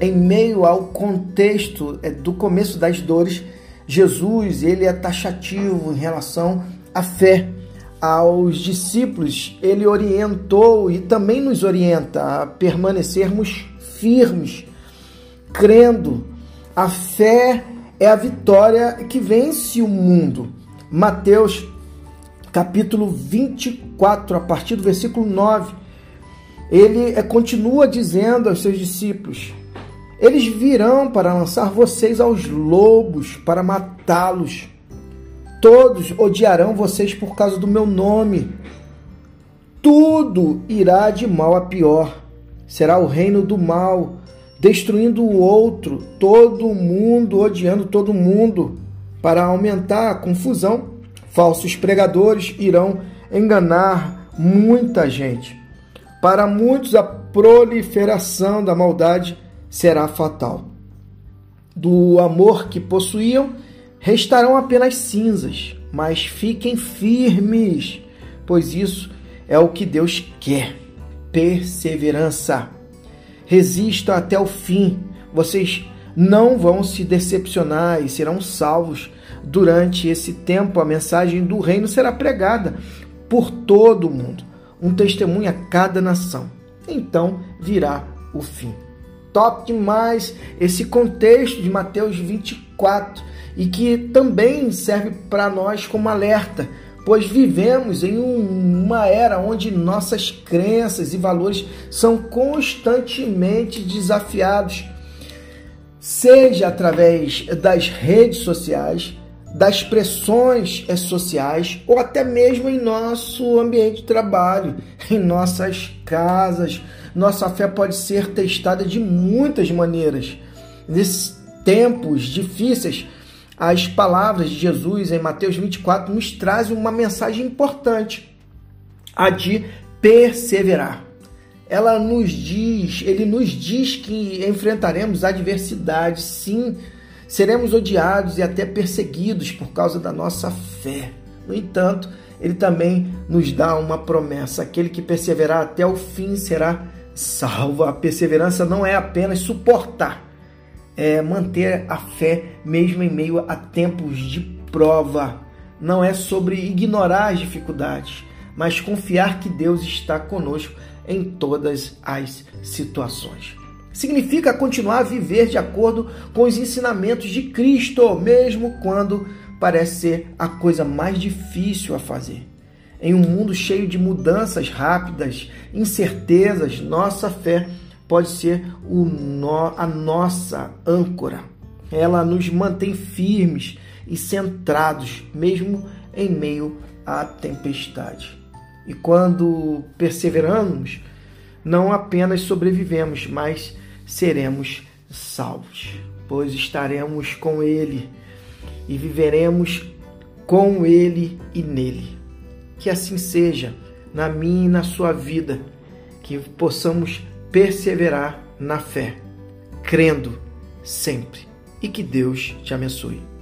em meio ao contexto é, do começo das dores, Jesus ele é taxativo em relação à fé. Aos discípulos, ele orientou e também nos orienta a permanecermos firmes, crendo. A fé é a vitória que vence o mundo. Mateus capítulo 24, a partir do versículo 9, ele é, continua dizendo aos seus discípulos: Eles virão para lançar vocês aos lobos, para matá-los. Todos odiarão vocês por causa do meu nome. Tudo irá de mal a pior. Será o reino do mal, destruindo o outro, todo mundo odiando todo mundo. Para aumentar a confusão, falsos pregadores irão enganar muita gente. Para muitos, a proliferação da maldade será fatal. Do amor que possuíam, restarão apenas cinzas, mas fiquem firmes, pois isso é o que Deus quer. Perseverança. Resista até o fim. Vocês não vão se decepcionar e serão salvos. Durante esse tempo, a mensagem do reino será pregada por todo o mundo, um testemunho a cada nação. Então virá o fim. Top demais esse contexto de Mateus 24 e que também serve para nós como alerta, pois vivemos em uma era onde nossas crenças e valores são constantemente desafiados seja através das redes sociais, das pressões sociais ou até mesmo em nosso ambiente de trabalho, em nossas casas. Nossa fé pode ser testada de muitas maneiras. Nesses tempos difíceis, as palavras de Jesus em Mateus 24 nos trazem uma mensagem importante, a de perseverar ela nos diz, ele nos diz que enfrentaremos adversidade, sim, seremos odiados e até perseguidos por causa da nossa fé. No entanto, ele também nos dá uma promessa: aquele que perseverar até o fim será salvo. A perseverança não é apenas suportar, é manter a fé mesmo em meio a tempos de prova. Não é sobre ignorar as dificuldades, mas confiar que Deus está conosco em todas as situações. Significa continuar a viver de acordo com os ensinamentos de Cristo, mesmo quando parece ser a coisa mais difícil a fazer. Em um mundo cheio de mudanças rápidas, incertezas, nossa fé pode ser no, a nossa âncora. Ela nos mantém firmes e centrados, mesmo em meio à tempestade. E quando perseveramos, não apenas sobrevivemos, mas seremos salvos, pois estaremos com Ele e viveremos com Ele e nele. Que assim seja na minha e na sua vida, que possamos perseverar na fé, crendo sempre e que Deus te abençoe.